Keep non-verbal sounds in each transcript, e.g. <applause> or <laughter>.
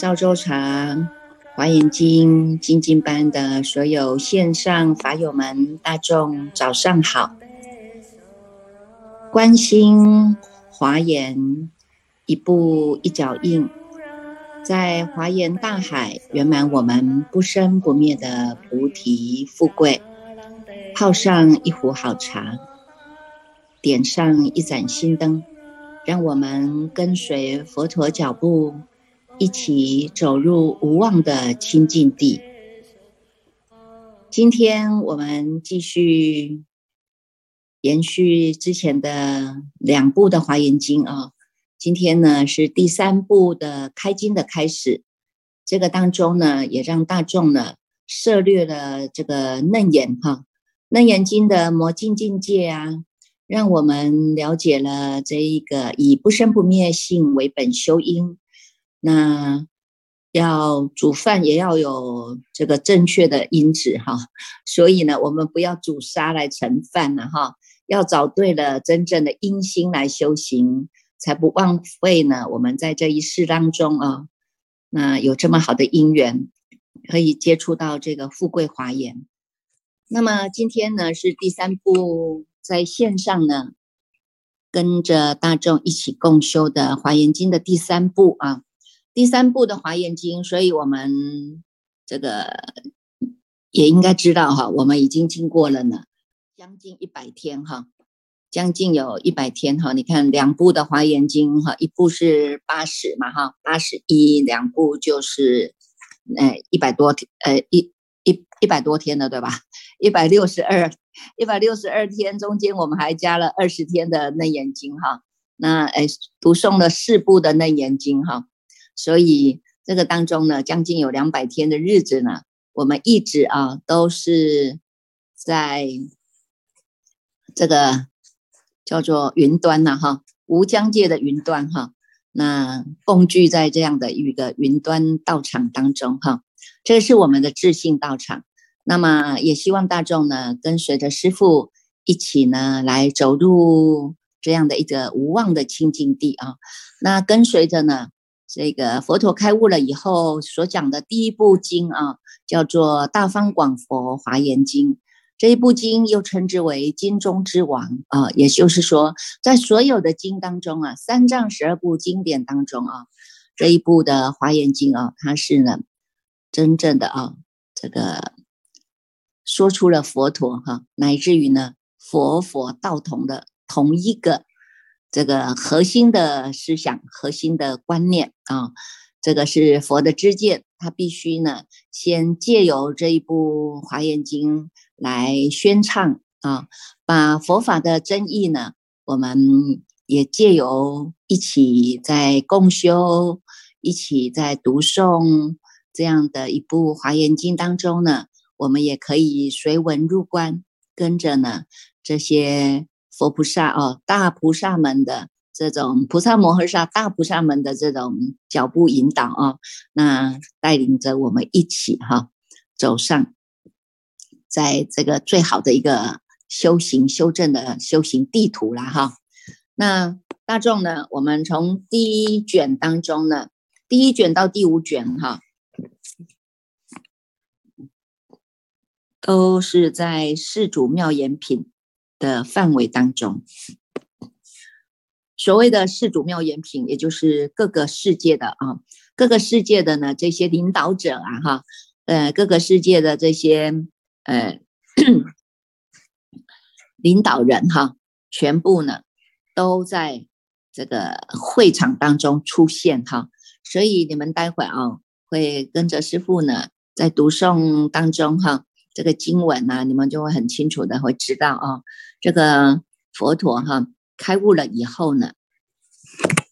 赵州茶华严经精进班的所有线上法友们，大众早上好！关心华严，一步一脚印，在华严大海圆满我们不生不灭的菩提富贵。泡上一壶好茶，点上一盏心灯，让我们跟随佛陀脚步。一起走入无望的清净地。今天我们继续延续之前的两部的《华严经》啊，今天呢是第三部的开经的开始。这个当中呢，也让大众呢涉略了这个楞严哈，《楞严经》的魔镜境界啊，让我们了解了这一个以不生不灭性为本修因。那要煮饭也要有这个正确的因子哈，所以呢，我们不要煮沙来盛饭了哈，要找对了真正的因心来修行，才不枉费呢。我们在这一世当中啊，那有这么好的因缘，可以接触到这个富贵华严。那么今天呢，是第三部在线上呢，跟着大众一起共修的华严经的第三部啊。第三部的华严经，所以我们这个也应该知道哈，我们已经经过了呢，将近一百天哈，将近有一百天哈。你看两部的华严经哈，一部是八十嘛哈，八十一，两部就是哎一百多天，呃一一一百多天了对吧？一百六十二，一百六十二天中间我们还加了二十天的楞严经哈，那哎读诵了四部的楞严经哈。所以这个当中呢，将近有两百天的日子呢，我们一直啊都是在这个叫做云端呐哈，无疆界的云端哈，那共聚在这样的一个云端道场当中哈，这个是我们的智性道场。那么也希望大众呢，跟随着师父一起呢，来走入这样的一个无望的清净地啊。那跟随着呢。这个佛陀开悟了以后所讲的第一部经啊，叫做《大方广佛华严经》。这一部经又称之为经中之王啊，也就是说，在所有的经当中啊，三藏十二部经典当中啊，这一部的华严经啊，它是呢真正的啊，这个说出了佛陀哈，乃至于呢佛佛道同的同一个。这个核心的思想、核心的观念啊，这个是佛的知见，他必须呢先借由这一部《华严经》来宣唱啊，把佛法的真意呢，我们也借由一起在共修、一起在读诵这样的一部《华严经》当中呢，我们也可以随文入观，跟着呢这些。佛菩萨哦，大菩萨们的这种菩萨摩诃萨大菩萨们的这种脚步引导啊，那带领着我们一起哈走上，在这个最好的一个修行修正的修行地图了哈。那大众呢，我们从第一卷当中呢，第一卷到第五卷哈，都是在世祖妙言品。的范围当中，所谓的四祖妙言品，也就是各个世界的啊，各个世界的呢这些领导者啊，哈，呃，各个世界的这些呃领导人哈，全部呢都在这个会场当中出现哈，所以你们待会啊会跟着师傅呢在读诵当中哈。这个经文呢，你们就会很清楚的会知道啊，这个佛陀哈开悟了以后呢，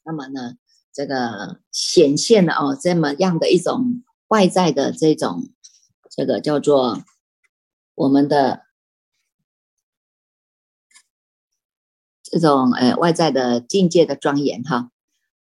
那么呢，这个显现了哦这么样的一种外在的这种这个叫做我们的这种呃外在的境界的庄严哈，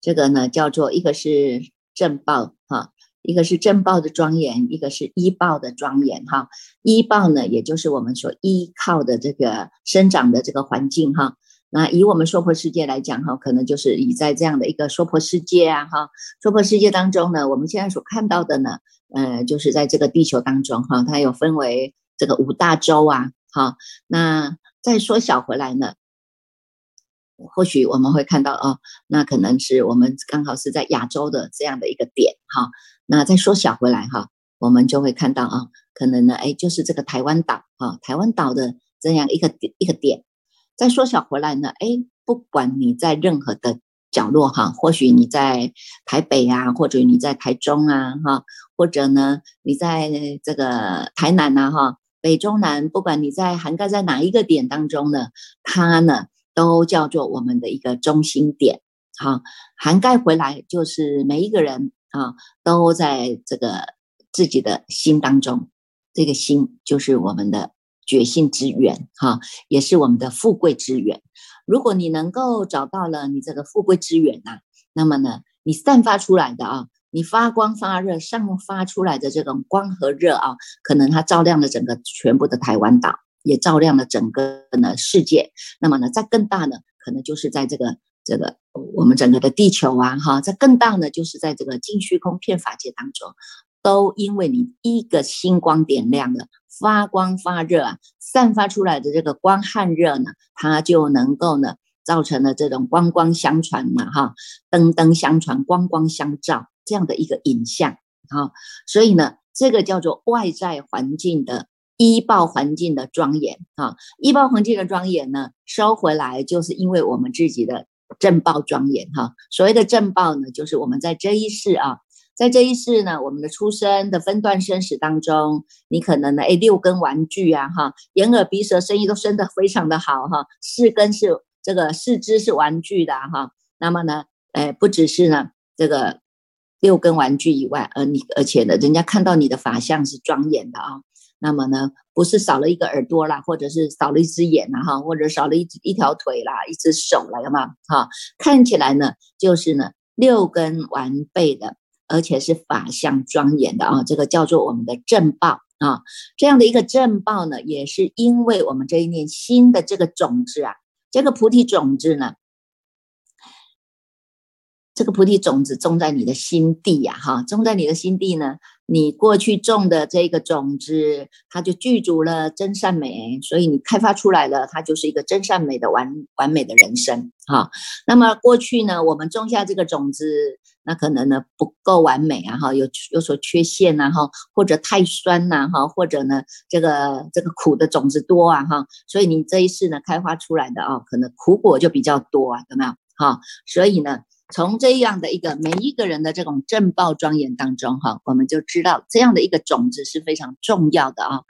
这个呢叫做一个是正报哈。一个是正报的庄严，一个是依报的庄严，哈。依报呢，也就是我们所依靠的这个生长的这个环境，哈。那以我们娑婆世界来讲哈，可能就是以在这样的一个娑婆世界啊哈，娑婆世界当中呢，我们现在所看到的呢，呃，就是在这个地球当中哈，它有分为这个五大洲啊，哈，那再缩小回来呢，或许我们会看到哦，那可能是我们刚好是在亚洲的这样的一个点哈，那再缩小回来哈，我们就会看到啊，可能呢，哎，就是这个台湾岛啊，台湾岛的这样一个一个点。再缩小回来呢？哎，不管你在任何的角落哈，或许你在台北啊，或者你在台中啊，哈，或者呢，你在这个台南呐，哈，北中南，不管你在涵盖在哪一个点当中呢，它呢都叫做我们的一个中心点，好，涵盖回来就是每一个人啊，都在这个自己的心当中，这个心就是我们的。觉性之源，哈，也是我们的富贵之源。如果你能够找到了你这个富贵之源呐，那么呢，你散发出来的啊，你发光发热散发出来的这种光和热啊，可能它照亮了整个全部的台湾岛，也照亮了整个呢世界。那么呢，在更大呢，可能就是在这个这个我们整个的地球啊，哈，在更大呢，就是在这个净虚空片法界当中。都因为你一个星光点亮了，发光发热啊，散发出来的这个光和热呢，它就能够呢，造成了这种光光相传嘛，哈，灯灯相传，光光相照这样的一个影像，哈，所以呢，这个叫做外在环境的医报环境的庄严，哈，医报环境的庄严呢，收回来就是因为我们自己的正报庄严，哈，所谓的正报呢，就是我们在这一世啊。在这一世呢，我们的出生的分段生死当中，你可能呢，哎，六根玩具啊，哈，眼耳鼻舌身意都生得非常的好哈，四根是这个四肢是玩具的哈，那么呢，哎，不只是呢这个六根玩具以外，而你而且呢，人家看到你的法相是庄严的啊，那么呢，不是少了一个耳朵啦，或者是少了一只眼啦，哈，或者少了一一条腿啦，一只手了，有吗？哈，看起来呢，就是呢六根完备的。而且是法相庄严的啊，这个叫做我们的正报啊。这样的一个正报呢，也是因为我们这一念心的这个种子啊，这个菩提种子呢，这个菩提种子种在你的心地呀，哈，种在你的心地呢，你过去种的这个种子，它就具足了真善美，所以你开发出来了，它就是一个真善美的完完美的人生哈。那么过去呢，我们种下这个种子。那可能呢不够完美啊哈，有有所缺陷呐哈，或者太酸呐哈，或者呢这个这个苦的种子多啊哈，所以你这一世呢开花出来的啊，可能苦果就比较多啊，有没有哈？所以呢，从这样的一个每一个人的这种正报庄严当中哈，我们就知道这样的一个种子是非常重要的啊。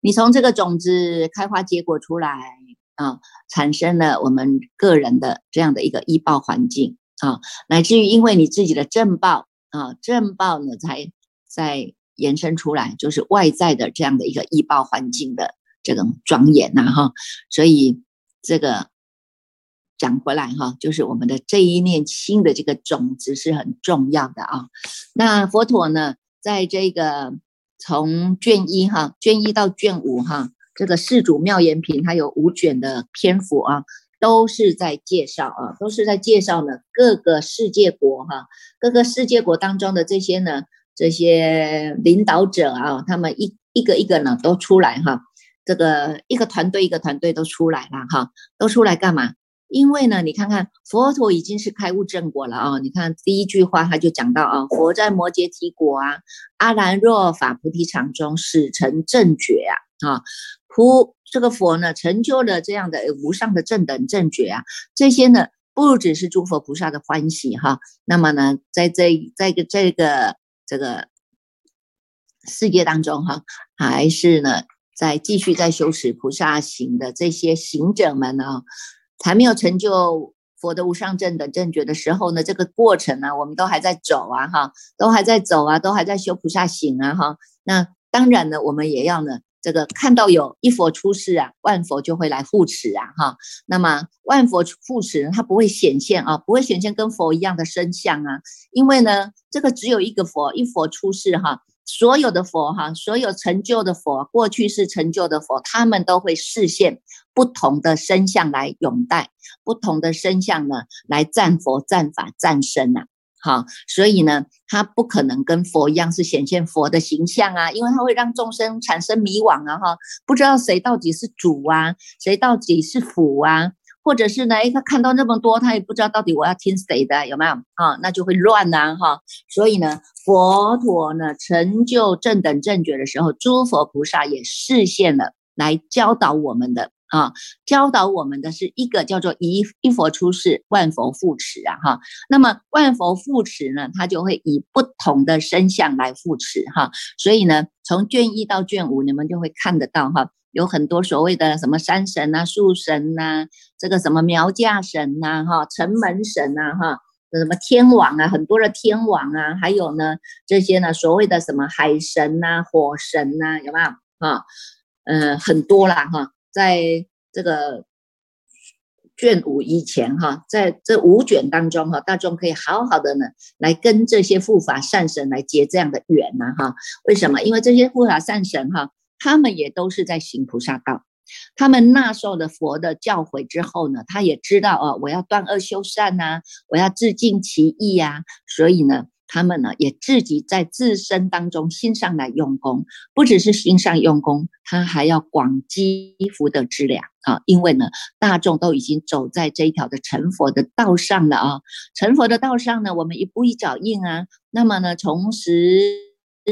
你从这个种子开花结果出来啊，产生了我们个人的这样的一个医报环境。啊，乃至于因为你自己的正报啊，正报呢才在延伸出来，就是外在的这样的一个医报环境的这种庄严呐哈，所以这个讲回来哈，就是我们的这一念心的这个种子是很重要的啊。那佛陀呢，在这个从卷一哈，卷一到卷五哈，这个四祖妙言品，它有五卷的篇幅啊。都是在介绍啊，都是在介绍呢各个世界国哈，各个世界国当中的这些呢，这些领导者啊，他们一一个一个呢都出来哈，这个一个团队一个团队都出来了哈，都出来干嘛？因为呢，你看看佛陀已经是开悟正果了啊，你看第一句话他就讲到啊，佛在摩羯提国啊，阿兰若法菩提场中始成正觉啊，啊菩。这个佛呢，成就了这样的无上的正等正觉啊，这些呢，不只是诸佛菩萨的欢喜哈。那么呢，在这在个这个这个世界当中哈，还是呢，在继续在修持菩萨行的这些行者们呢，还没有成就佛的无上正等正觉的时候呢，这个过程呢，我们都还在走啊哈，都还在走啊，都还在修菩萨行啊哈。那当然呢，我们也要呢。这个看到有一佛出世啊，万佛就会来护持啊，哈。那么万佛护持，它不会显现啊，不会显现跟佛一样的身相啊，因为呢，这个只有一个佛，一佛出世哈，所有的佛哈，所有成就的佛，过去是成就的佛，他们都会视现不同的身相来拥戴，不同的身相呢来赞佛、赞法、赞身呐。好，所以呢，他不可能跟佛一样是显现佛的形象啊，因为他会让众生产生迷惘啊，哈，不知道谁到底是主啊，谁到底是辅啊，或者是呢，哎，他看到那么多，他也不知道到底我要听谁的，有没有啊？那就会乱呐，哈。所以呢，佛陀呢成就正等正觉的时候，诸佛菩萨也示现了来教导我们的。啊，教导我们的是一个叫做一一佛出世，万佛护持啊，哈。那么万佛护持呢，它就会以不同的身相来护持哈。所以呢，从卷一到卷五，你们就会看得到哈，有很多所谓的什么山神呐、树神呐，这个什么苗家神呐、哈城门神呐、哈什么天王啊，很多的天王啊，还有呢这些呢所谓的什么海神呐、火神呐，有没有啊？呃，很多啦哈。在这个卷五以前哈，在这五卷当中哈，大众可以好好的呢来跟这些护法善神来结这样的缘呐哈。为什么？因为这些护法善神哈，他们也都是在行菩萨道，他们纳受了佛的教诲之后呢，他也知道哦，我要断恶修善呐，我要自尽其意呀，所以呢。他们呢，也自己在自身当中心上来用功，不只是心上用功，他还要广积福德之粮啊！因为呢，大众都已经走在这一条的成佛的道上了啊！成佛的道上呢，我们一步一脚印啊。那么呢，从实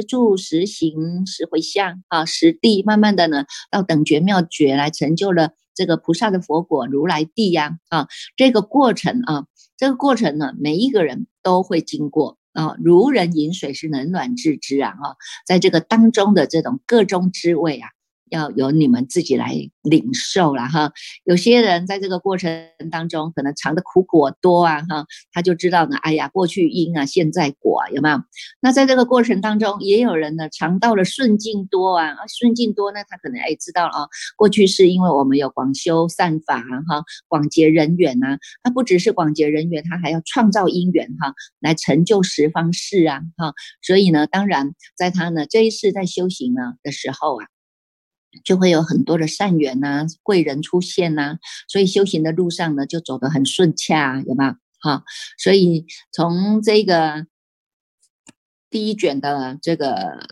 住、实行、实回向啊，实地，慢慢的呢，到等觉妙觉来成就了这个菩萨的佛果、如来地呀啊！这个过程啊，这个过程呢，每一个人都会经过。啊，如人饮水是冷暖自知啊！啊，在这个当中的这种各中滋味啊。要由你们自己来领受了哈。有些人在这个过程当中，可能尝的苦果多啊哈，他就知道呢。哎呀，过去因啊，现在果啊有没有？那在这个过程当中，也有人呢尝到了顺境多啊，顺境多呢，他可能哎知道了啊，过去是因为我们有广修善法哈，广结人缘呐。那不只是广结人缘，他还要创造因缘哈，来成就十方事啊哈。所以呢，当然在他呢这一世在修行呢的时候啊。就会有很多的善缘呐，贵人出现呐，所以修行的路上呢，就走得很顺洽，有吧？哈，所以从这个第一卷的这个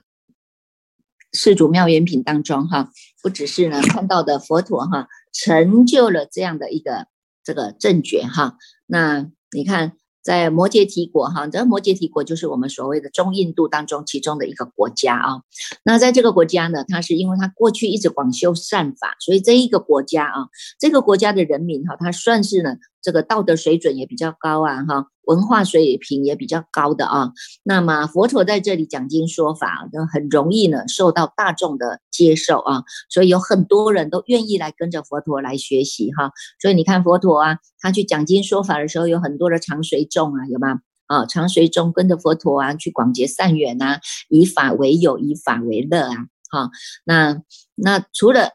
世祖妙缘品当中，哈，不只是呢看到的佛陀哈，成就了这样的一个这个正觉哈，那你看。在摩羯提国哈，这摩羯提国就是我们所谓的中印度当中其中的一个国家啊。那在这个国家呢，它是因为它过去一直广修善法，所以这一个国家啊，这个国家的人民哈，它算是呢。这个道德水准也比较高啊，哈，文化水平也比较高的啊。那么佛陀在这里讲经说法，那很容易呢受到大众的接受啊，所以有很多人都愿意来跟着佛陀来学习哈。所以你看佛陀啊，他去讲经说法的时候，有很多的常随众啊，有吗？啊，常随众跟着佛陀啊，去广结善缘呐，以法为友，以法为乐啊。哈，那那除了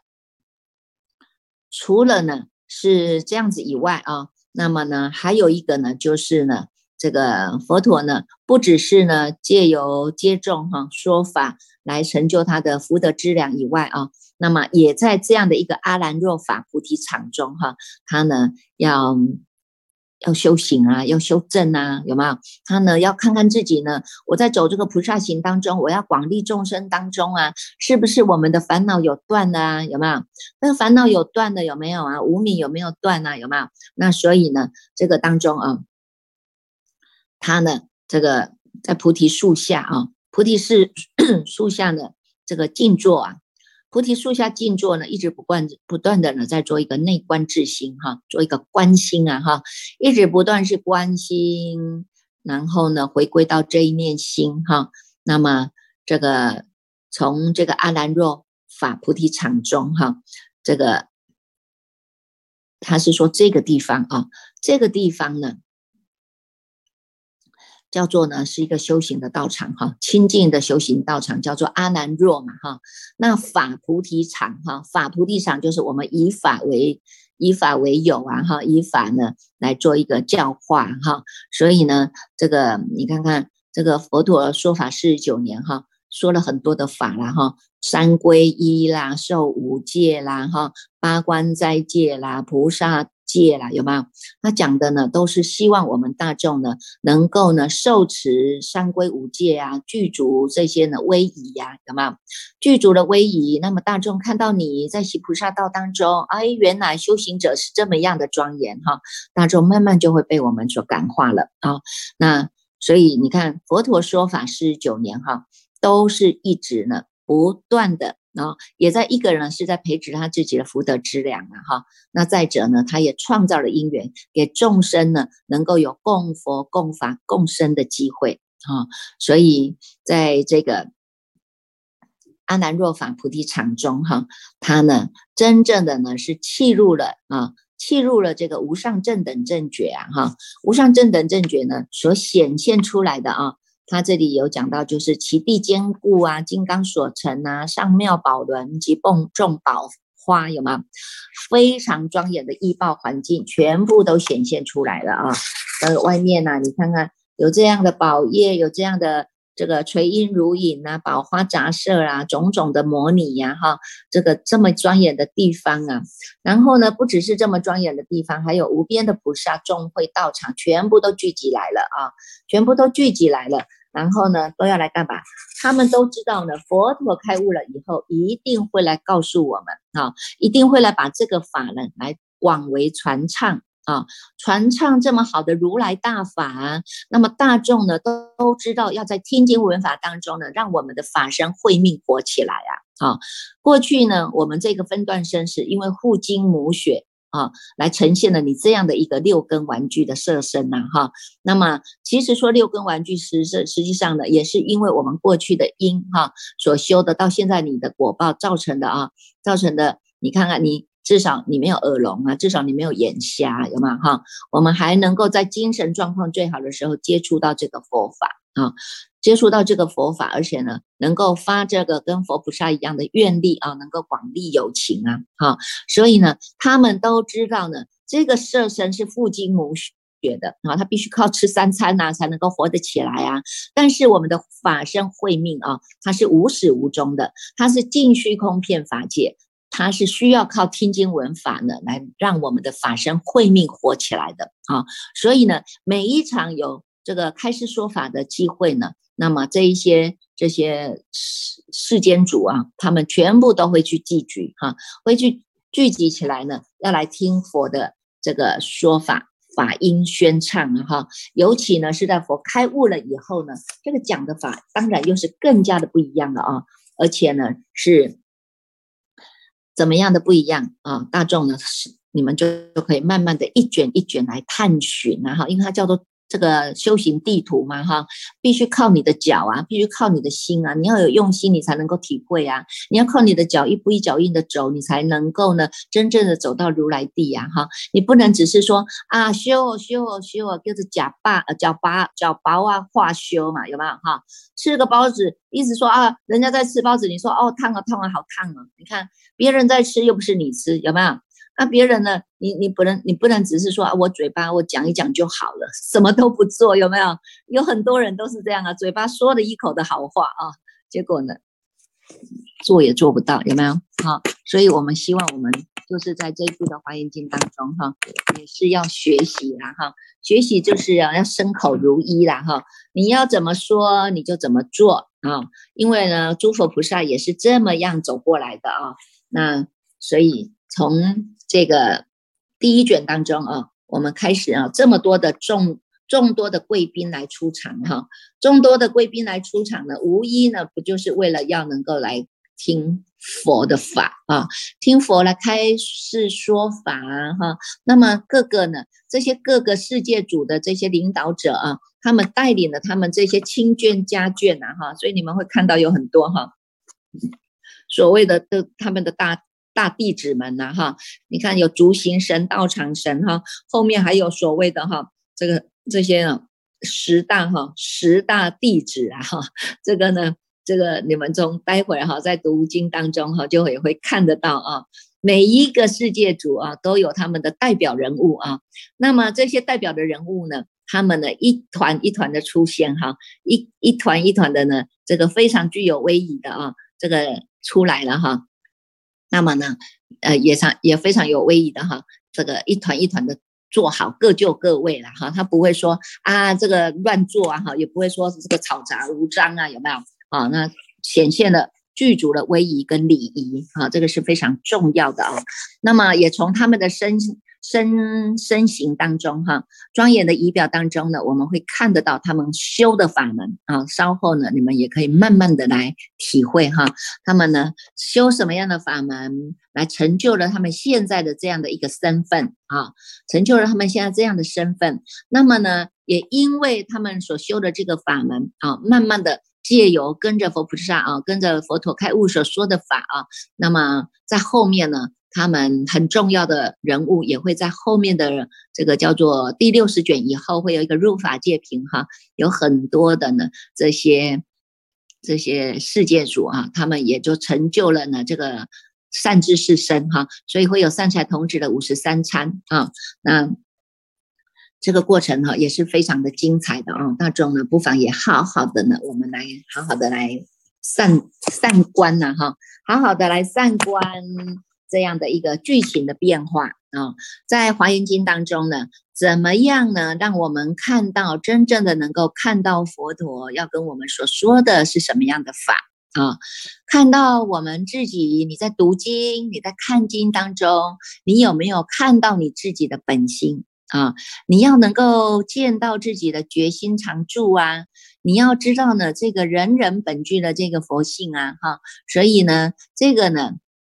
除了呢是这样子以外啊。那么呢，还有一个呢，就是呢，这个佛陀呢，不只是呢借由接种哈说法来成就他的福德之粮以外啊，那么也在这样的一个阿兰若法菩提场中哈，他呢要。要修行啊，要修正啊，有没有？他呢要看看自己呢，我在走这个菩萨行当中，我要广利众生当中啊，是不是我们的烦恼有断啊？有没有？那个烦恼有断的有没有啊？无名有没有断啊？有没有？那所以呢，这个当中啊，他呢，这个在菩提树下啊，菩提是 <coughs> 树下的这个静坐啊。菩提树下静坐呢，一直不断不断的呢，在做一个内观自心哈，做一个观心啊哈，一直不断是观心，然后呢，回归到这一念心哈。那么这个从这个阿兰若法菩提场中哈，这个他是说这个地方啊，这个地方呢。叫做呢是一个修行的道场哈，清净的修行道场叫做阿难若嘛哈。那法菩提场哈，法菩提场就是我们以法为以法为友啊哈，以法呢来做一个教化哈。所以呢，这个你看看这个佛陀说法四十九年哈，说了很多的法啦，哈，三皈依啦，受五戒啦，哈，八关斋戒啦，菩萨。戒啦，有没有？他讲的呢，都是希望我们大众呢，能够呢受持三规五戒啊，具足这些呢威仪呀，有没有？具足的威仪，那么大众看到你在行菩萨道当中，哎，原来修行者是这么样的庄严哈，大众慢慢就会被我们所感化了啊。那所以你看，佛陀说法四十九年哈，都是一直呢不断的。然后也在一个人是在培植他自己的福德之粮啊，哈。那再者呢，他也创造了因缘，给众生呢能够有供佛、供法、共生的机会啊。所以在这个阿难若法菩提场中哈，他呢真正的呢是契入了啊，契入了这个无上正等正觉啊，哈，无上正等正觉呢所显现出来的啊。他这里有讲到，就是其地坚固啊，金刚所成啊，上妙宝轮及蹦众宝花，有吗？非常庄严的异报环境，全部都显现出来了啊！呃，外面呢，你看看有这样的宝叶，有这样的这个垂荫如影啊，宝花杂色啊，种种的模拟呀，哈，这个这么庄严的地方啊，然后呢，不只是这么庄严的地方，还有无边的菩萨众会道场，全部都聚集来了啊，全部都聚集来了。然后呢，都要来干嘛？他们都知道呢，佛陀开悟了以后，一定会来告诉我们啊，一定会来把这个法呢来广为传唱啊，传唱这么好的如来大法，那么大众呢都都知道要在听经闻法当中呢，让我们的法身慧命活起来啊！啊，过去呢，我们这个分段生是因为护经母血。啊，来呈现了你这样的一个六根玩具的色身呐，哈。那么其实说六根玩具实实实际上呢，也是因为我们过去的因哈所修的，到现在你的果报造成的啊，造成的。你看看你至少你没有耳聋啊，至少你没有眼瞎，有吗？哈，我们还能够在精神状况最好的时候接触到这个佛法啊。接触到这个佛法，而且呢，能够发这个跟佛菩萨一样的愿力啊，能够广利有情啊，哈，所以呢，他们都知道呢，这个色身是父精母血的啊，他必须靠吃三餐呐，才能够活得起来啊。但是我们的法身慧命啊，它是无始无终的，它是尽虚空遍法界，它是需要靠听经闻法呢，来让我们的法身慧命活起来的啊。所以呢，每一场有这个开示说法的机会呢。那么这一些这些世世间主啊，他们全部都会去聚集哈，会去聚集起来呢，要来听佛的这个说法法音宣唱啊哈。尤其呢是在佛开悟了以后呢，这个讲的法当然又是更加的不一样了啊，而且呢是怎么样的不一样啊？大众呢是你们就就可以慢慢的一卷一卷来探寻啊哈，因为它叫做。这个修行地图嘛，哈，必须靠你的脚啊，必须靠你的心啊，你要有用心，你才能够体会啊。你要靠你的脚一步一脚印的走，你才能够呢，真正的走到如来地呀，哈。你不能只是说啊，修哦修哦修啊，就是假把呃脚把脚薄啊化修嘛，有没有哈？吃个包子，一直说啊，人家在吃包子，你说哦烫啊烫啊好烫啊，你看别人在吃又不是你吃，有没有？那别人呢？你你不能，你不能只是说啊，我嘴巴我讲一讲就好了，<laughs> 什么都不做，有没有？有很多人都是这样啊，嘴巴说了一口的好话啊，结果呢，做也做不到，有没有？好，所以我们希望我们就是在这一部的华严经当中哈，也是要学习啦哈，学习就是要要身口如一啦哈，你要怎么说你就怎么做啊，因为呢，诸佛菩萨也是这么样走过来的啊，那所以从这个第一卷当中啊，我们开始啊，这么多的众众多的贵宾来出场哈，众多的贵宾来出场呢，无一呢不就是为了要能够来听佛的法啊，听佛来开示说法哈。那么各个呢，这些各个世界主的这些领导者啊，他们带领了他们这些亲眷家眷呐哈，所以你们会看到有很多哈，所谓的的他们的大。大弟子们呐，哈，你看有足行神、道场神，哈，后面还有所谓的哈，这个这些呢，十大哈，十大弟子啊，哈，这个呢，这个你们从待会儿哈，在读经当中哈，就会会看得到啊，每一个世界主啊，都有他们的代表人物啊，那么这些代表的人物呢，他们呢一团一团的出现哈，一一团一团的呢，这个非常具有威仪的啊，这个出来了哈。那么呢，呃，也常也非常有威仪的哈，这个一团一团的做好，各就各位了哈，他不会说啊这个乱做啊哈，也不会说这个吵杂无章啊，有没有啊？那显现了。剧组的威仪跟礼仪啊，这个是非常重要的啊。那么也从他们的身身身形当中哈，庄严的仪表当中呢，我们会看得到他们修的法门啊。稍后呢，你们也可以慢慢的来体会哈，他们呢修什么样的法门，来成就了他们现在的这样的一个身份啊，成就了他们现在这样的身份。那么呢，也因为他们所修的这个法门啊，慢慢的。借由跟着佛菩萨啊，跟着佛陀开悟所说的法啊，那么在后面呢，他们很重要的人物也会在后面的这个叫做第六十卷以后，会有一个入法界品哈，有很多的呢这些这些世界主啊，他们也就成就了呢这个善知识身哈，所以会有善财童子的五十三参啊，那。这个过程哈也是非常的精彩的啊，大众呢不妨也好好的呢，我们来好好的来散散观呐哈，好好的来散观这样的一个剧情的变化啊，在华严经当中呢，怎么样呢，让我们看到真正的能够看到佛陀要跟我们所说的是什么样的法啊？看到我们自己，你在读经，你在看经当中，你有没有看到你自己的本心？啊，你要能够见到自己的决心常驻啊，你要知道呢，这个人人本具的这个佛性啊，哈，所以呢，这个呢，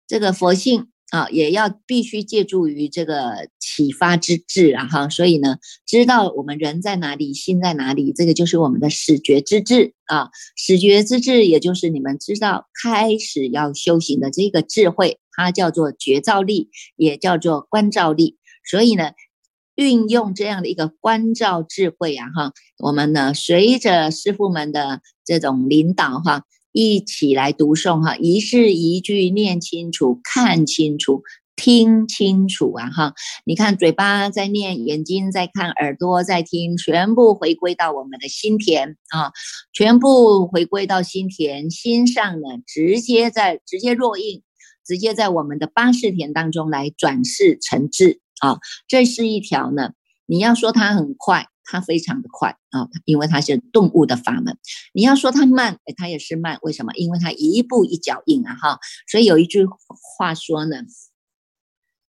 这个佛性啊，也要必须借助于这个启发之智啊，哈，所以呢，知道我们人在哪里，心在哪里，这个就是我们的始觉之智啊，始觉之智，也就是你们知道开始要修行的这个智慧，它叫做觉照力，也叫做观照力，所以呢。运用这样的一个关照智慧啊，哈，我们呢随着师傅们的这种领导哈，一起来读诵哈，一字一句念清楚、看清楚、听清楚啊，哈，你看嘴巴在念，眼睛在看，耳朵在听，全部回归到我们的心田啊，全部回归到心田，心上呢直接在直接落印，直接在我们的八识田当中来转世成智。啊，这是一条呢。你要说它很快，它非常的快啊，因为它是动物的法门。你要说它慢，哎，它也是慢。为什么？因为它一步一脚印啊，哈。所以有一句话说呢，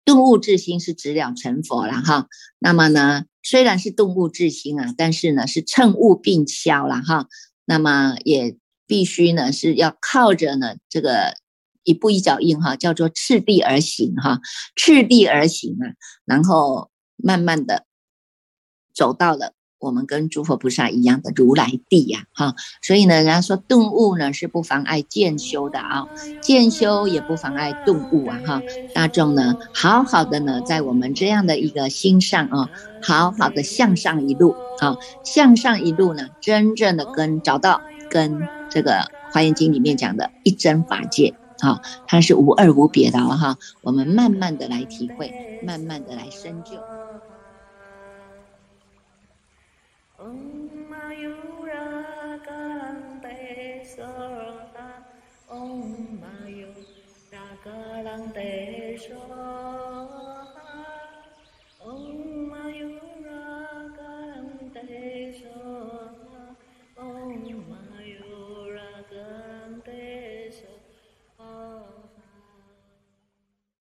动物自心是直了成佛了哈。那么呢，虽然是动物自心啊，但是呢是乘物并消了哈。那么也必须呢是要靠着呢这个。一步一脚印哈，叫做次第而行哈，次第而行啊，然后慢慢的走到了我们跟诸佛菩萨一样的如来地呀哈，所以呢，人家说顿悟呢是不妨碍渐修的啊，渐修也不妨碍顿悟啊哈，大众呢好好的呢在我们这样的一个心上啊，好好的向上一路啊，向上一路呢，真正的跟找到跟这个华严经里面讲的一真法界。好，它是无二无别的哈，我们慢慢的来体会，慢慢的来深究。嗡嘛 Mayur Rakalang Te